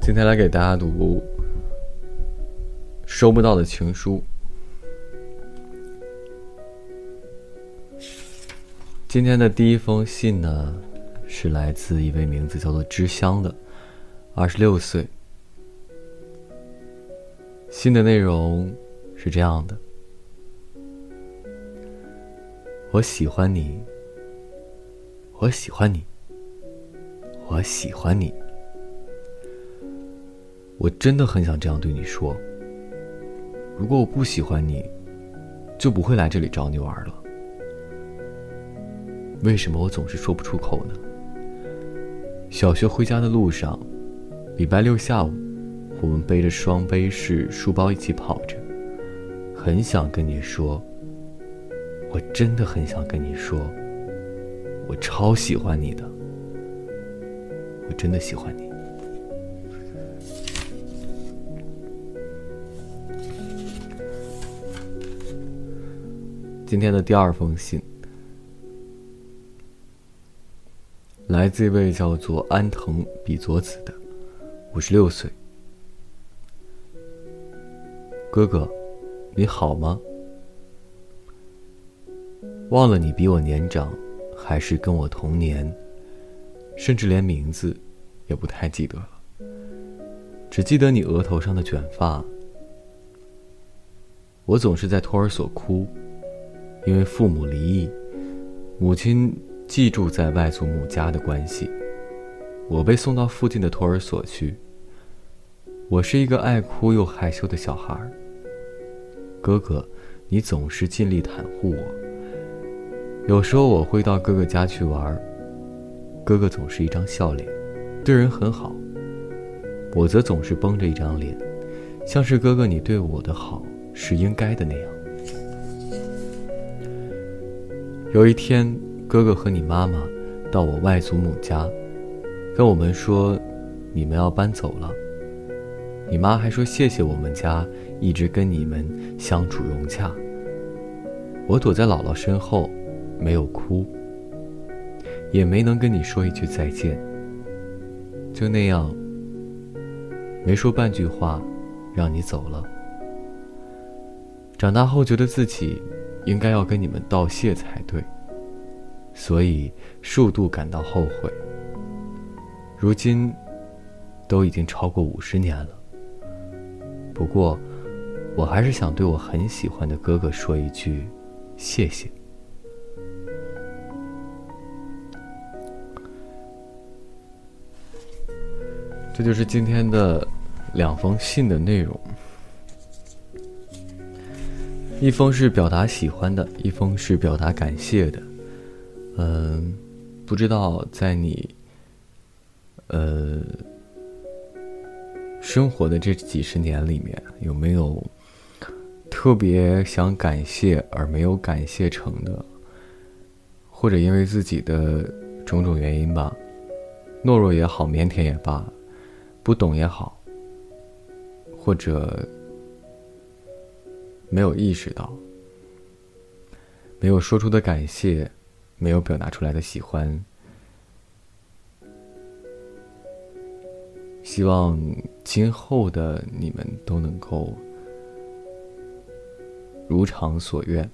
今天来给大家读收不到的情书。今天的第一封信呢，是来自一位名字叫做知香的，二十六岁。信的内容是这样的：我喜欢你，我喜欢你，我喜欢你。我真的很想这样对你说。如果我不喜欢你，就不会来这里找你玩了。为什么我总是说不出口呢？小学回家的路上，礼拜六下午，我们背着双背式书包一起跑着，很想跟你说。我真的很想跟你说，我超喜欢你的。我真的喜欢你。今天的第二封信，来自一位叫做安藤比佐子的，五十六岁。哥哥，你好吗？忘了你比我年长，还是跟我同年，甚至连名字也不太记得了，只记得你额头上的卷发。我总是在托儿所哭。因为父母离异，母亲寄住在外祖母家的关系，我被送到附近的托儿所去。我是一个爱哭又害羞的小孩。哥哥，你总是尽力袒护我。有时候我会到哥哥家去玩，哥哥总是一张笑脸，对人很好。我则总是绷着一张脸，像是哥哥你对我的好是应该的那样。有一天，哥哥和你妈妈到我外祖母家，跟我们说，你们要搬走了。你妈还说谢谢我们家一直跟你们相处融洽。我躲在姥姥身后，没有哭，也没能跟你说一句再见。就那样，没说半句话，让你走了。长大后，觉得自己。应该要跟你们道谢才对，所以数度感到后悔。如今，都已经超过五十年了。不过，我还是想对我很喜欢的哥哥说一句谢谢。这就是今天的两封信的内容。一封是表达喜欢的，一封是表达感谢的。嗯，不知道在你，呃，生活的这几十年里面，有没有特别想感谢而没有感谢成的，或者因为自己的种种原因吧，懦弱也好，腼腆也罢，不懂也好，或者。没有意识到，没有说出的感谢，没有表达出来的喜欢。希望今后的你们都能够如偿所愿。